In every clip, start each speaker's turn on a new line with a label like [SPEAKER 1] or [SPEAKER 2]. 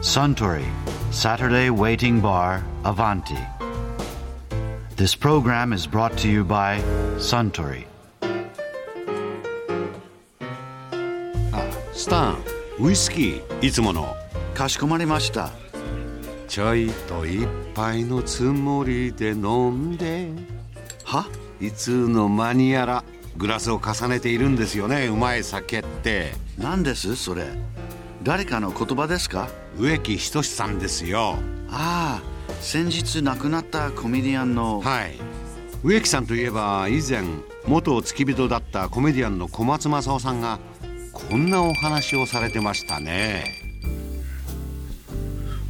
[SPEAKER 1] Suntory Saturday Waiting Bar Avanti. This program is brought to you by Suntory.
[SPEAKER 2] スタンウイスキーいつもの
[SPEAKER 1] かしこまりました。
[SPEAKER 2] ちょいと一杯のつもりで飲んで
[SPEAKER 1] はい
[SPEAKER 2] つの間にやらグラスを重ねているんですよねうまい酒って
[SPEAKER 1] 何ですそれ誰かの言葉ですか？
[SPEAKER 2] 植木仁さんですよ。
[SPEAKER 1] ああ先日亡くなったコメディアンの
[SPEAKER 2] はい。植木さんといえば以前元付き人だったコメディアンの小松政夫さんがこんなお話をされてましたね。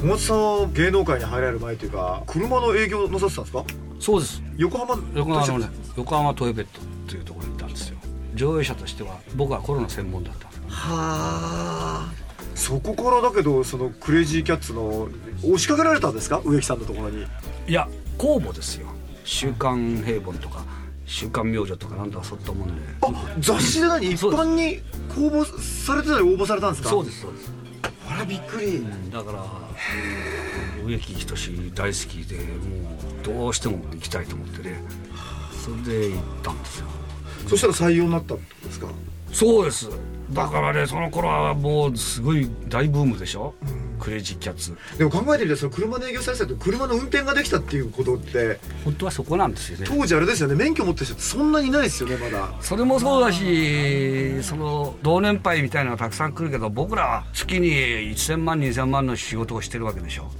[SPEAKER 3] 小松さんは芸能界に入られる前というか車の営業なさってたんですか？
[SPEAKER 4] そうです。
[SPEAKER 3] 横浜？
[SPEAKER 4] 横浜のね横浜トイベットっていうところに行ったんですよ。上映者としては僕はコロナ専門だったんです
[SPEAKER 3] はあそこからだけどそのクレイジーキャッツの押しかけられたんですか？植木さんのところに。
[SPEAKER 4] いや公募ですよ「週刊平凡」とか「週刊明星」とかなんだそういったもんで。
[SPEAKER 3] あ雑誌で何？一般に公募されてたり応募されたんですか？
[SPEAKER 4] そうですそうです。
[SPEAKER 3] あらびっくり。
[SPEAKER 4] だから植木仁大好きでもうどうしても行きたいと思ってね。それで行ったんですよ。
[SPEAKER 3] そしたら採用になったってことですか？
[SPEAKER 4] そうですだからねその頃はもうすごい大ブームでしょ、クレイジーキャッツ。
[SPEAKER 3] でも考えてみたらその車の営業されてたって車の運転ができたっていうことって
[SPEAKER 4] 本当はそこなんですよね。
[SPEAKER 3] 当時あれですよね。免許持ってる人ってそんなにいないですよねまだ。
[SPEAKER 4] それもそうだしその同年配みたいなのがたくさん来るけど僕らは月に1000万2000万の仕事をしてるわけでしょ、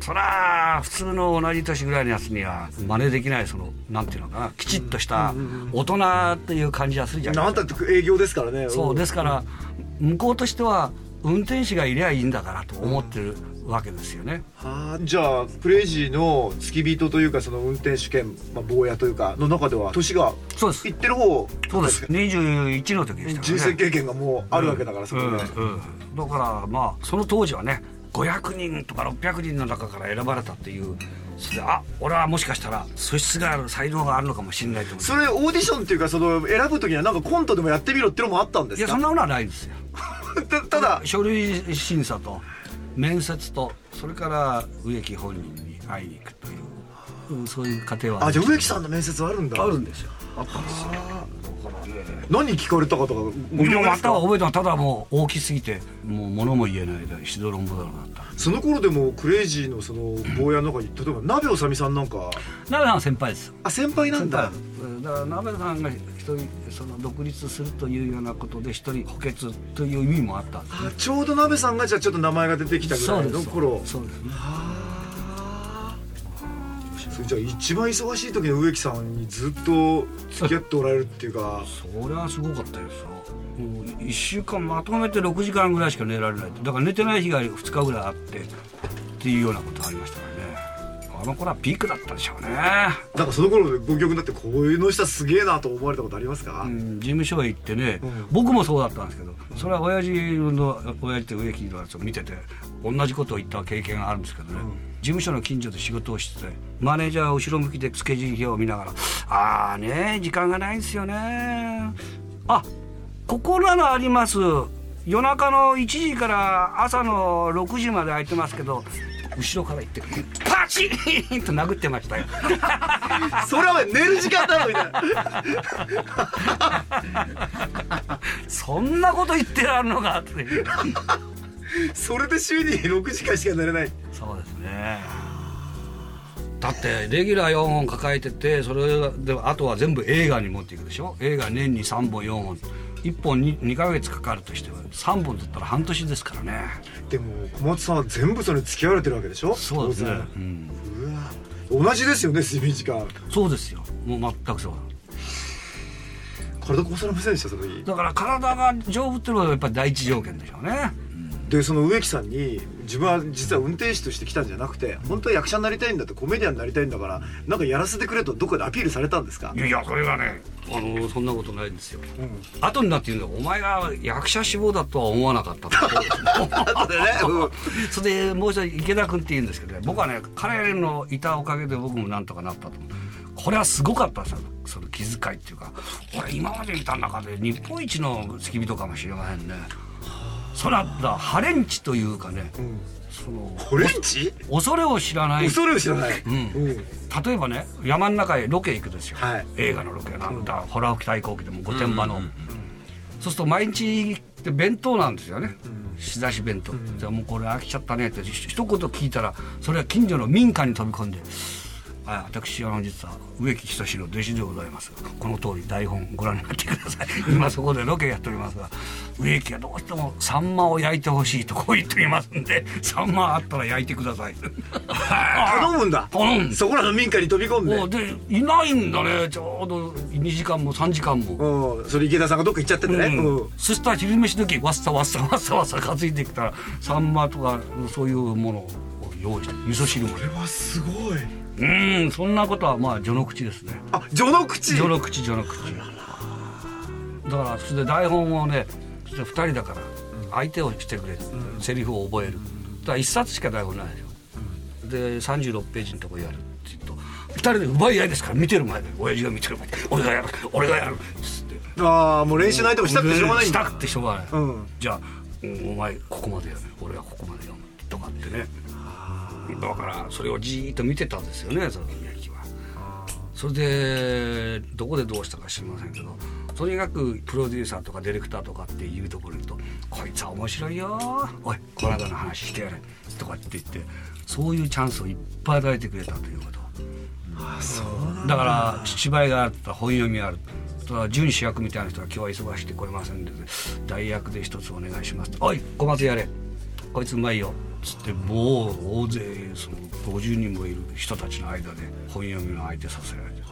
[SPEAKER 4] そりゃ普通の同じ年ぐらいのやつには真似できないそのなんていうのかなきちっとした大人っていう感じがするじゃない
[SPEAKER 3] なんたって営業ですからね。
[SPEAKER 4] そうですから向こうとしては運転手がいりゃいいんだからと思ってるわけですよね、
[SPEAKER 3] はあじゃあクレイジーの付き人というかその運転手兼、まあ、坊やというかの中では年が
[SPEAKER 4] そうです。
[SPEAKER 3] いってる方
[SPEAKER 4] そうです。21の時でしたからね。
[SPEAKER 3] 人生経験がもうあるわけだから、そこで、
[SPEAKER 4] うんうん。だからまあその当時はね500人とか600人の中から選ばれたっていう。それであ俺はもしかしたら素質がある才能があるのかもしれないと思って。
[SPEAKER 3] それオーディションっていうかその選ぶ時にはなんかコントでもやってみろってのもあったんですか？
[SPEAKER 4] いやそんなものはないんですよ。
[SPEAKER 3] たただ。
[SPEAKER 4] 書類審査と面接とそれから植木本人に会いに行くといううんそういう過程は
[SPEAKER 3] あじゃあ植木さんの面接はあるんだ。
[SPEAKER 4] あるんですよ。あったんですよ
[SPEAKER 3] 何聞かれたかとかご記
[SPEAKER 4] 僕もまた
[SPEAKER 3] 憶ですか
[SPEAKER 4] 覚えてないただもう大きすぎて。もう物も言えないでしどろんぼだろうな。った
[SPEAKER 3] その頃でもクレイジーのその坊やの中に例えば鍋おさみさんなんか。
[SPEAKER 4] 鍋さんは先輩です。
[SPEAKER 3] あ先輩なんだ。
[SPEAKER 4] うんだから鍋さんが一人その独立するというようなことで一人補欠という意味もあった。んです
[SPEAKER 3] あちょうど鍋さんがじゃあちょっと名前が出てきたぐらいの頃。
[SPEAKER 4] そうです。ね
[SPEAKER 3] はあそれじゃあ一番忙しい時の植木さんにずっと付き合っておられるっていうか。
[SPEAKER 4] それはすごかったですよもう1週間まとめて6時間ぐらいしか寝られないだから寝てない日が2日ぐらいあってっていうようなことがありましたからね。あの頃はピークだったでしょうね、
[SPEAKER 3] なんかその頃ご曲になってこういうのしたらすげえなと思われたことありますか、
[SPEAKER 4] うん、事務所へ行ってね、
[SPEAKER 3] うん
[SPEAKER 4] 僕もそうだったんですけどそれは親父の親父って植木のやつを見てて同じことを言った経験があるんですけどね、事務所の近所で仕事をしててマネージャーは後ろ向きでスケジュール表を見ながら「ああね時間がないんですよね。あここならあります。夜中の1時から朝の6時まで空いてますけど後ろから行ってパチン！と殴ってましたよ。
[SPEAKER 3] それは寝る時間だろみたいな。
[SPEAKER 4] そんなこと言ってらんのかって。
[SPEAKER 3] それで週に6時間しか寝れない
[SPEAKER 4] そうですね。だってレギュラー4本抱えててそれであとは全部映画に持っていくでしょ？映画年に3本4本。1本 2, 2ヶ月かかるとしては3本だったら半年ですからね。
[SPEAKER 3] でも小松さんは全部それに付き合われてるわけでしょ？
[SPEAKER 4] そうですね。うん、
[SPEAKER 3] うわ。同じですよね睡眠時間。
[SPEAKER 4] そうですよ。もう全くそう。
[SPEAKER 3] 体壊されませんでしたその時？
[SPEAKER 4] だから体が丈夫っていうのはやっぱり第一条件でしょうね。
[SPEAKER 3] でその植木さんに自分は実は運転手として来たんじゃなくて本当は役者になりたいんだってコメディアンになりたいんだからなんかやらせてくれとどっかでアピールされたんですか？
[SPEAKER 4] いやいやそれがねあのそんなことないんですよ、後になって言うんだお前が役者志望だとは思わなかったと
[SPEAKER 3] 後でね、うん。
[SPEAKER 4] それでもう一人池田君って言うんですけどね僕はね彼のいたおかげで僕もなんとかなったと思う。これはすごかったですよ。その気遣いっていうか。俺今まで見た中で日本一の付き人かもしれませんねそれはだハレンチというかね、その
[SPEAKER 3] フレンチ
[SPEAKER 4] 恐れを知らない。
[SPEAKER 3] 恐れを知らない、
[SPEAKER 4] うん。
[SPEAKER 3] うん
[SPEAKER 4] 例えばね山の中へロケ行くですよ、
[SPEAKER 3] はい。
[SPEAKER 4] 映画のロケなんだ、ホラー吹き対抗機でも御殿場の、そうすると毎日って弁当なんですよね、仕出し弁当、じゃあもうこれ飽きちゃったねってひ一言聞いたらそれは近所の民家に飛び込んで「あ私あの実は植木仁の弟子でございますこの通り台本ご覧になってください。今そこでロケやっておりますが植木がどうしてもサンマを焼いてほしいとこう言っておりますんでサンマあったら焼いてください」
[SPEAKER 3] 頼むんだ。
[SPEAKER 4] 頼む
[SPEAKER 3] そこらの民家に飛び込んで。
[SPEAKER 4] でいないんだね。ちょうど2時間も3時間も。
[SPEAKER 3] うん、それ池田さんがどっか行っちゃっててね、
[SPEAKER 4] うん
[SPEAKER 3] うん。
[SPEAKER 4] そしたら昼飯時わっさわっさわっさわっさ担いできたらサンマとかそういうものを用意して味噌汁も。
[SPEAKER 3] これはすごい
[SPEAKER 4] うんそんなことはまあ序の口ですね。
[SPEAKER 3] あ序の口？
[SPEAKER 4] 序の口序の口。だからそれで台本をねそして2人だから相手をしてくれ、セリフを覚える。だから1冊しか台本ないでしょ。で36ページのとこやるって言うと2人で奪い合いですから見てる前で。親父が見てる前で。俺がやる俺がやるっつって。
[SPEAKER 3] ああもう練習の相手もしたくてしょうがない
[SPEAKER 4] したくてしょうがない、
[SPEAKER 3] うん。
[SPEAKER 4] じゃあ、うんお前ここまでやる。俺はここまで読む。とかってねだからそれをじーっと見てたんですよねその宮城は。それでどこでどうしたか知りませんけどとにかくプロデューサーとかディレクターとかっていうところに行くと「こいつは面白いよおいこの間の話してやれ」とかって言ってそういうチャンスをいっぱい与えてくれたということ。だ。から芝居があった本読みある。準主役みたいな人が今日は忙しくて来れませんので代役で一つお願いします。おい小松やれ。こいつうまいよつってもう大勢その50人もいる人たちの間で本読みの相手させられて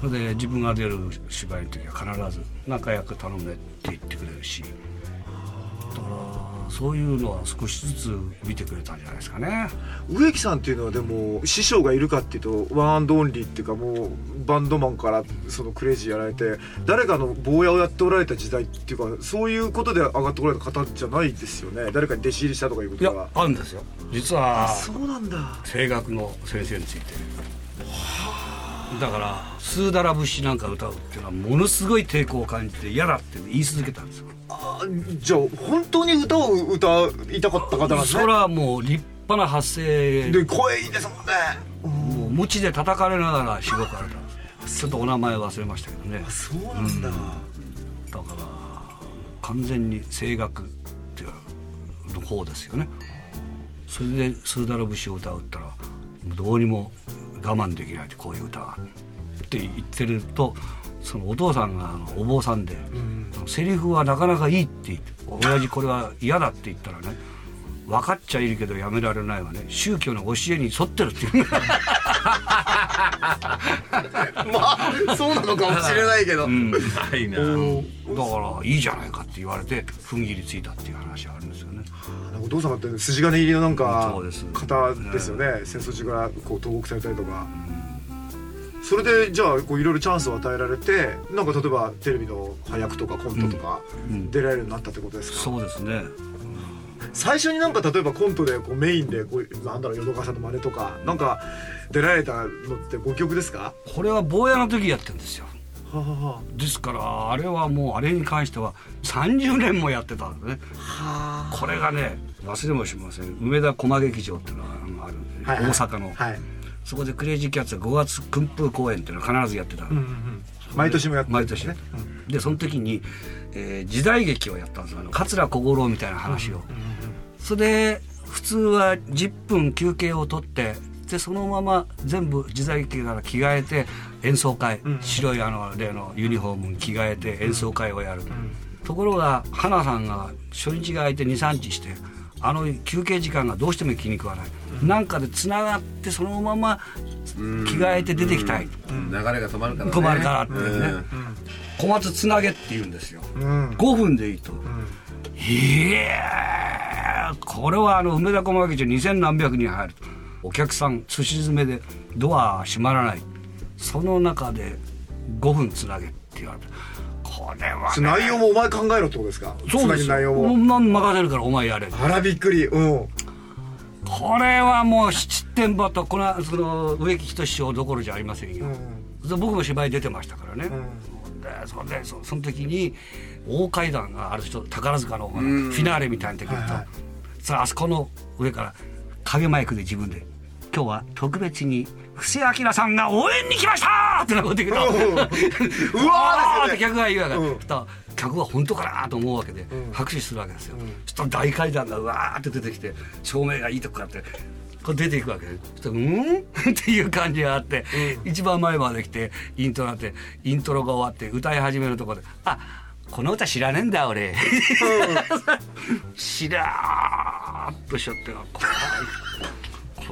[SPEAKER 4] それで自分が出る芝居の時は必ず仲良く頼めって言ってくれるし。だからそういうのは少しずつ見てくれたんじゃないですかね。
[SPEAKER 3] 植木さんっていうのはでも師匠がいるかっていうと one and only っていうかもうバンドマンからそのクレイジーやられて誰かの坊やをやっておられた時代っていうかそういうことで上がってこられた方じゃないですよね。誰かに弟子入りしたとかいうことが
[SPEAKER 4] あるんですよ。実は
[SPEAKER 3] そうなんだ。
[SPEAKER 4] 声楽の先生について。だから「スーダラ節」なんか歌うっていうのはものすごい抵抗を感じて嫌だって言い続けたんですよ。
[SPEAKER 3] あじゃあ本当に歌を歌いたかった方なんですね。
[SPEAKER 4] それはもう立派な発声。
[SPEAKER 3] で声いいですもんね。
[SPEAKER 4] もう無知で叩かれながらしごかれた。んですちょっとお名前忘れましたけどね。
[SPEAKER 3] そうなんだ、
[SPEAKER 4] だから完全に声楽っていうの方ですよね。それで「スーダラ節」を歌うったらどうにも我慢できないってこういう歌がって言ってるとそのお父さんがあのお坊さんで、そのセリフはなかなかいいって言って親父これは嫌だって言ったらね分かっちゃいるけどやめられないわね。宗教の教えに沿ってるっていう。
[SPEAKER 3] まあそうなのかもしれないけど、
[SPEAKER 4] うん。だか
[SPEAKER 5] な。いな
[SPEAKER 4] らいいじゃないかって言われて踏ん切りついたっていう話があるんですよね。
[SPEAKER 3] お父様って筋金入りのなんか
[SPEAKER 4] そうです。
[SPEAKER 3] 方ですよね。戦争中からこう投獄されたりとか、それでじゃあこういろいろチャンスを与えられてなんか例えばテレビの配役とかコントとか
[SPEAKER 4] うん。
[SPEAKER 3] 出られるようになったってことですか、
[SPEAKER 4] そうですね。
[SPEAKER 3] 最初になんか例えばコントでこうメインでこうなんだろう淀川さんの真似とかなんか出られたのってご記憶ですか？
[SPEAKER 4] これは坊やの時やってるんですよ。
[SPEAKER 3] ははは
[SPEAKER 4] ですからあれはもうあれに関しては30年もやってたんですね。
[SPEAKER 3] は
[SPEAKER 4] これがね忘れもしません。梅田駒劇場っていうのがあるんで、
[SPEAKER 3] はいはい。
[SPEAKER 4] 大阪の、
[SPEAKER 3] はい、
[SPEAKER 4] そこでクレイジーキャッツが5月訓風公演っていうのを必ずやってたの、
[SPEAKER 3] うんうんうん、毎年もやってる
[SPEAKER 4] 毎年やってた、でその時に、えー時代劇をやったんですよ。桂小五郎みたいな話を、それで普通は10分休憩を取ってでそのまま全部時代劇から着替えて演奏会、白いあの例のユニフォームに着替えて演奏会をやる、ところが花さんが初日が空いて23日してあの休憩時間がどうしても気に食わない、なんかでつながってそのまま着替えて出てきたい、
[SPEAKER 5] 流れが止まるからね。
[SPEAKER 4] 止まるからっていうね、
[SPEAKER 5] うん。
[SPEAKER 4] 小松つなげって言うんですよ、
[SPEAKER 3] うん。
[SPEAKER 4] 5分でいいと、いやーこれはあの梅田駒劇場2000何百人入ると。お客さんすし詰めでドア閉まらない。その中で5分つなげって言われてこれは、ね、
[SPEAKER 3] 内容もお前考えろってことですか？
[SPEAKER 4] そうですよ。
[SPEAKER 3] つなぎの内容
[SPEAKER 4] も。任せるからお前やれ
[SPEAKER 3] あらびっくり。うん
[SPEAKER 4] これはもう七点場とこのその植木仁師匠どころじゃありませんよ、で僕も芝居出てましたからね、でそれでそその時に大階段がある人宝塚のほらフィナーレみたいな時にと、
[SPEAKER 3] はいはい。
[SPEAKER 4] さああそこの上から影マイクで自分で「今日は特別に布施明さんが応援に来ました!」ってなこと言うと
[SPEAKER 3] う わー
[SPEAKER 4] って客が言うわけ、
[SPEAKER 3] うん。
[SPEAKER 4] 客は本当かなと思うわけで、拍手するわけですよ、そしたら大階段がうわーって出てきて照明がいいとこからってこう出ていくわけ。でそしたら「うん?」っていう感じがあって、一番前まで来てイントロなってイントロが終わって歌い始めるところで「あこの歌知らねえんだ俺」しらーっとしちゃってこれ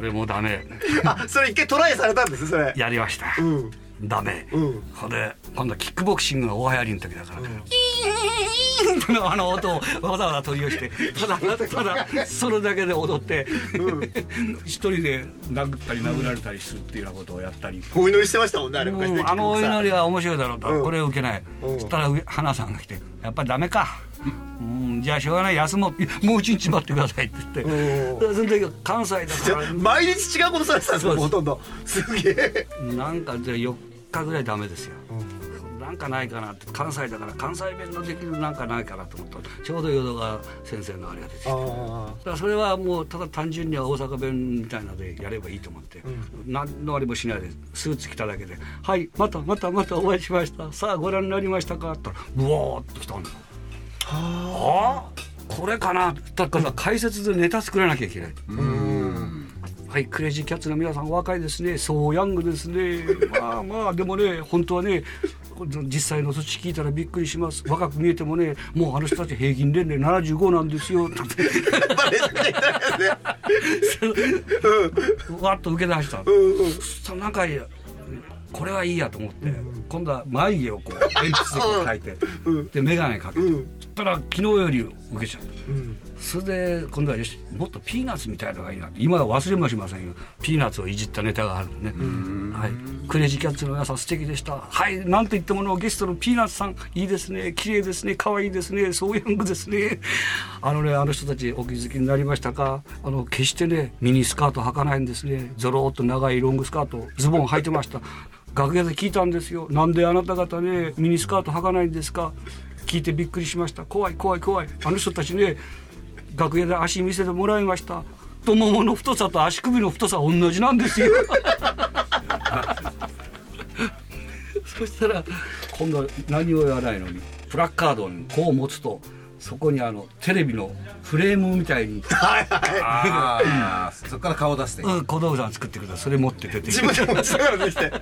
[SPEAKER 4] これもダメ。
[SPEAKER 3] あそれ一回トライされたんですそれ。
[SPEAKER 4] やりました、
[SPEAKER 3] うん。
[SPEAKER 4] ダメ、
[SPEAKER 3] うん。
[SPEAKER 4] ほんで今度はキックボクシングの大流行りの時だから、イーンのあの音をわざわざ取り寄してただただそれだけで踊って、一人で殴ったり殴られたりするっていうようなことをやったり。
[SPEAKER 3] お祈りしてましたもんねあれ昔ね。
[SPEAKER 4] うん。あのお祈りは面白いだろうと、
[SPEAKER 3] うん。
[SPEAKER 4] これ受けない、
[SPEAKER 3] うん。
[SPEAKER 4] そしたら上花さんが来て「やっぱりダメか」うん「じゃあしょうがない休もう。もう一日待ってください」って言って、
[SPEAKER 3] う
[SPEAKER 4] その時関西だ
[SPEAKER 3] じゃ
[SPEAKER 4] から。
[SPEAKER 3] 毎日違うことされてたんですよほとんど。すげえ。
[SPEAKER 4] なんかで4日ぐらいダメですよ、なんかないかなって。関西だから関西弁のできるなんかないかなと思った。らちょうど淀川先生のあれが出てきて。だ
[SPEAKER 3] あ
[SPEAKER 4] からそれはもうただ単純には大阪弁みたいなのでやればいいと思って、何のあれもしないでスーツ着ただけで「はいまたまたまたお会いしました。さあご覧になりましたか?」って言ったらブワーッと来たんだよ。ああこれかなだから解説でネタ作らなきゃいけない。はい、クレイジーキャッツの皆さんお若いですね、そうヤングですね。まあまあでもね、本当はね、実際の土地聞いたらびっくりします。若く見えてもね、もうあの人たち平均年齢75なんですよ。っ てわっと受け出した。
[SPEAKER 3] うんうん
[SPEAKER 4] なんかこれはいいやと思って、今度は眉毛をこう鉛筆で描いて、で眼鏡かけて、
[SPEAKER 3] うん
[SPEAKER 4] そしたら昨日より受けちゃった。
[SPEAKER 3] うん
[SPEAKER 4] それで今度はよしもっとピーナッツみたいのがいいな。って今は忘れもしませんよ。ピーナッツをいじったネタがあるんでね、はい、クレイジーキャッツの皆さん素敵でした。はい。なんといってものゲストのピーナッツさん。いいですね。綺麗ですね。可愛いですね。そうヤングですね。あのねあの人たちお気づきになりましたか？あの決してねミニスカート履かないんですね。ゾローっと長いロングスカートズボン履いてました。楽屋で聞いたんですよ。なんであなた方ねミニスカート履かないんですか？聞いてびっくりしました。怖い怖い怖い。あの人たちね楽屋で足見せてもらいました。太ももの太さと足首の太さは同じなんですよ。そしたら今度は何を言わないのにプラッカードにこう持つとそこにあのテレビのフレームみたいに、
[SPEAKER 5] そこから顔出して。
[SPEAKER 4] うん、小道具さん作ってくれたそれ持って出てき
[SPEAKER 3] 自
[SPEAKER 4] て
[SPEAKER 3] 分で持ちながらできて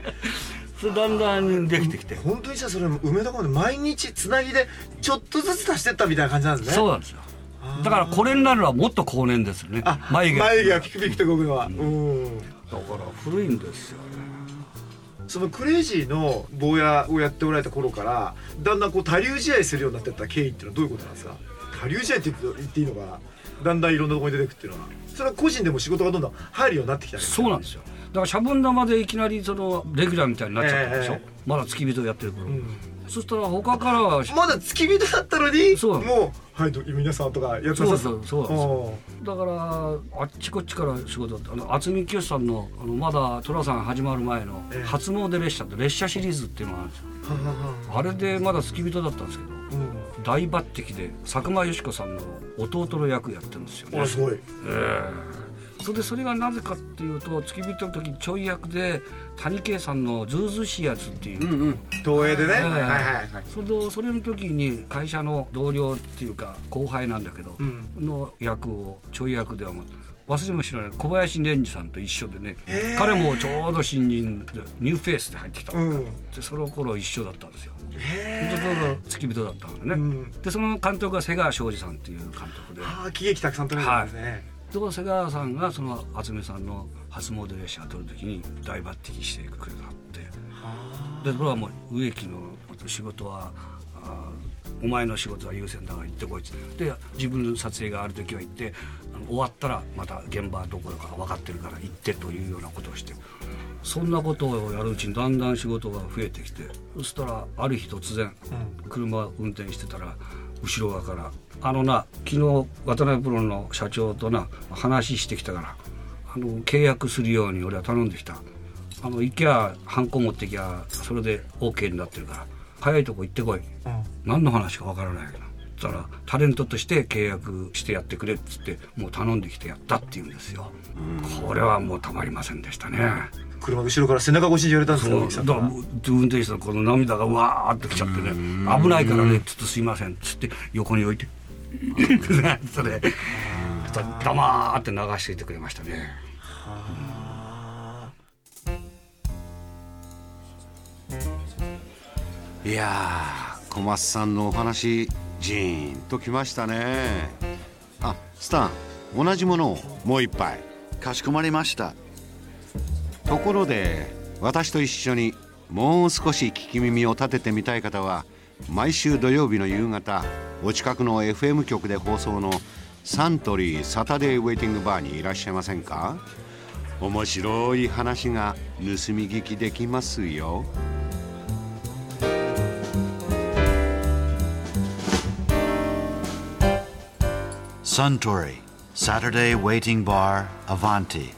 [SPEAKER 4] それだんだんできてきて。
[SPEAKER 3] 本当にじゃあそれ梅田コンで毎日つなぎでちょっとずつ足してったみたいな感じなんですね。
[SPEAKER 4] そうなんですよ。だからこれになるのはもっと後年ですよね。
[SPEAKER 3] あ
[SPEAKER 4] 眉毛。
[SPEAKER 3] 眉毛がピクピクと動くのは。うん。
[SPEAKER 4] だから古いんですよね。
[SPEAKER 3] そのクレイジーの坊やをやっておられた頃からだんだんこう多流試合するようになってった経緯っていうのはどういうことなんですか？多流試合って言っていいのかなだんだんいろんなところに出てくっていうのはそれは個人でも仕事がどんどん入るようになってきた
[SPEAKER 4] そうなんですよ。だからシャボン玉でいきなりそのレギュラーみたいになっちゃったでしょ、
[SPEAKER 3] ええ
[SPEAKER 4] まだ付き人やってる頃、
[SPEAKER 3] ん。
[SPEAKER 4] そしたら他からは
[SPEAKER 3] まだ付き人だったのに
[SPEAKER 4] そう。
[SPEAKER 3] もう「はいど皆さん」とかやって
[SPEAKER 4] そうそうそうだからあっちこっちから仕事あの渥美清さんのあのまだ寅さん始まる前の
[SPEAKER 3] ええ。
[SPEAKER 4] 初詣列車って列車シリーズっていうのがあるんですよ。あれでまだ付き人だったんですけど大抜擢で佐久間よし子さんの弟の役やってるんですよね。
[SPEAKER 3] あすごい。
[SPEAKER 4] ええそれでそれがなぜかっていうと付き人の時ちょい役で谷圭さんの「ズうずうしいやつ」っていう、
[SPEAKER 3] 東映でね、
[SPEAKER 4] ええ
[SPEAKER 3] はいはいはい
[SPEAKER 4] それでそれの時に会社の同僚っていうか後輩なんだけど、
[SPEAKER 3] ん。
[SPEAKER 4] の役をちょい役ではもう忘れもしない小林蓮司さんと一緒でね彼もちょうど新人でニューフェイスで入ってきた。の、
[SPEAKER 3] うん。
[SPEAKER 4] でその頃一緒だったんですよ。
[SPEAKER 3] へ
[SPEAKER 4] ちょうど付き人だったのね、
[SPEAKER 3] うん。
[SPEAKER 4] でその監督が瀬川昌治さんっていう監督で。
[SPEAKER 3] ああ喜劇たくさん撮れるんですね、
[SPEAKER 4] で瀬川さんがその渥美さんの初詣列車を撮る時に大抜擢してくれたって。でそれはもう植木の仕事はお前の仕事は優先だから行ってこいって。で自分の撮影がある時は行って終わったらまた現場どこだか分かってるから行ってというようなことをして。そんなことをやるうちにだんだん仕事が増えてきて。そしたらある日突然車運転してたら後ろ側から「あのな昨日渡辺プロの社長とな話してきたからあの契約するように俺は頼んできた。あの行きゃハンコ持ってきゃそれで OK になってるから早いとこ行ってこい、何の話かわからないけどったらタレントとして契約してやってくれっつってもう頼んできてやったって言うんですよ。これはもうたまりませんでしたね
[SPEAKER 3] 車後ろから背中越しに言われたんですか
[SPEAKER 4] そうだから運転手さんこの涙がわーってきちゃってね。危ないからね。ちょっとすいません。っつって横に置いて。それ。黙って流していてくれましたね。
[SPEAKER 2] いやー小松さんのお話ジーンときましたね。あスタン同じものをもう一杯。
[SPEAKER 1] かしこまりました
[SPEAKER 2] ところで私と一緒にもう少し聞き耳を立ててみたい方は毎週土曜日の夕方お近くの FM 局で放送のサントリーサタデーウェイティングバーにいらっしゃいませんか？面白い話が盗み聞きできますよ
[SPEAKER 1] Suntory, Saturday Waiting Bar, Avanti.